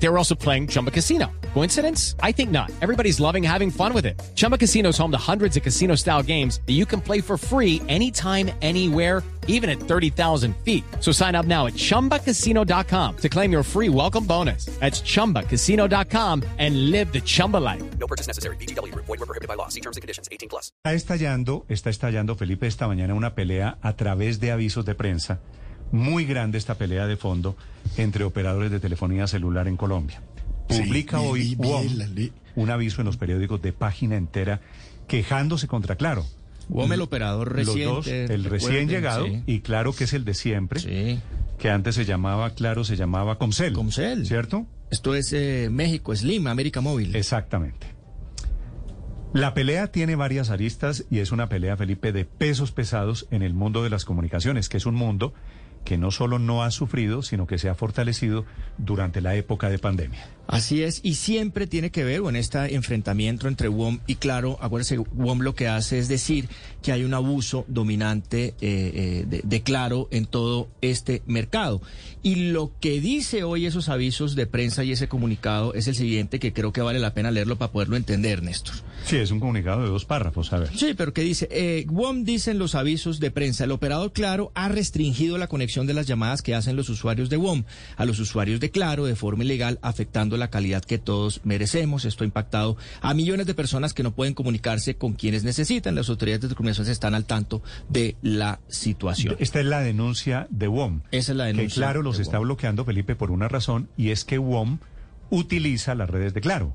They were also playing Chumba Casino. Coincidence? I think not. Everybody's loving having fun with it. Chumba Casino is home to hundreds of casino style games that you can play for free anytime, anywhere, even at 30,000 feet. So sign up now at chumbacasino.com to claim your free welcome bonus. That's chumbacasino.com and live the Chumba life. No purchase necessary. BGW. Void were prohibited by law. See terms and conditions. 18 plus. Está estallando, está estallando, Felipe, esta mañana una pelea a través de avisos de prensa. Muy grande esta pelea de fondo entre operadores de telefonía celular en Colombia. Publica Sí, hoy WOM un aviso en los periódicos de página entera quejándose contra Claro. WOM, el operador Los reciente. dos, el recién llegado sí. y Claro que es el de siempre, Sí. que antes se llamaba Claro, se llamaba Comcel. Comcel. ¿Cierto? Esto es eh, México, Slim, América Móvil. Exactamente. La pelea tiene varias aristas y es una pelea, Felipe, de pesos pesados en el mundo de las comunicaciones, que es un mundo que no solo no ha sufrido, sino que se ha fortalecido durante la época de pandemia. Así es, y siempre tiene que ver con este enfrentamiento entre WOM y Claro. Acuérdense, WOM lo que hace es decir que hay un abuso dominante eh, eh, de, de Claro en todo este mercado. Y lo que dice hoy esos avisos de prensa y ese comunicado es el siguiente, que creo que vale la pena leerlo para poderlo entender, Néstor. Sí, es un comunicado de dos párrafos, a ver. Sí, pero ¿qué dice? Eh, WOM dice en los avisos de prensa, el operador Claro ha restringido la conexión de las llamadas que hacen los usuarios de WOM a los usuarios de Claro de forma ilegal, afectando la calidad que todos merecemos. Esto ha impactado a millones de personas que no pueden comunicarse con quienes necesitan. Las autoridades de comunicaciones están al tanto de la situación. Esta es la denuncia de WOM. Esa es la Que denuncia Claro los de está WOM. bloqueando, Felipe, por una razón, y es que WOM utiliza las redes de Claro.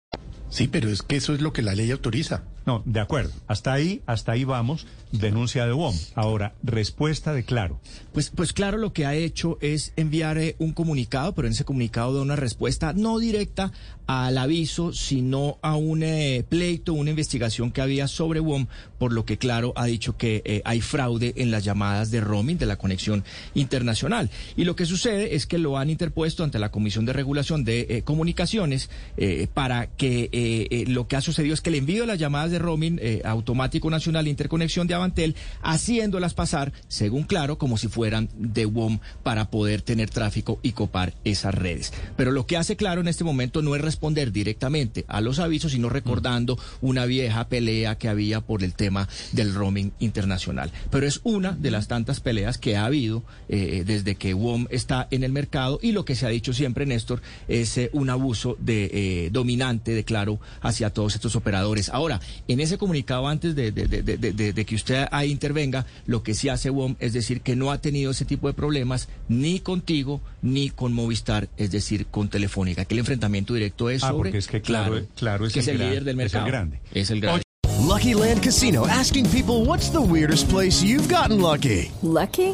Sí, pero es que eso es lo que la ley autoriza. No, de acuerdo. Hasta ahí, hasta ahí vamos. Denuncia de WOM. Ahora, respuesta de Claro. Pues, pues claro, lo que ha hecho es enviar eh, un comunicado, pero en ese comunicado da una respuesta no directa al aviso, sino a un eh, pleito, una investigación que había sobre WOM, por lo que claro ha dicho que eh, hay fraude en las llamadas de roaming de la conexión internacional. Y lo que sucede es que lo han interpuesto ante la Comisión de Regulación de eh, Comunicaciones eh, para que eh, eh, lo que ha sucedido es que el envío de las llamadas de roaming eh, automático nacional interconexión de Avantel, haciéndolas pasar, según claro, como si fueran de WOM para poder tener tráfico y copar esas redes. Pero lo que hace claro en este momento no es responder directamente a los avisos, sino recordando una vieja pelea que había por el tema del roaming internacional. Pero es una de las tantas peleas que ha habido desde que WOM está en el mercado y lo que se ha dicho siempre, Néstor, es un abuso de dominante de Claro hacia todos estos operadores. Ahora, en ese comunicado antes de, de- de- de- de- de que usted ahí intervenga, lo que sí hace WOM es decir que no ha tenido ese tipo de problemas ni contigo ni con Movistar, es decir, con Telefónica, que el enfrentamiento directo es Ah, sobre porque es que Claro, claro es, que es el gran- líder del es el mercado. grande. Es el grande. Lucky Land Casino asking people what's the weirdest place you've gotten lucky? Lucky?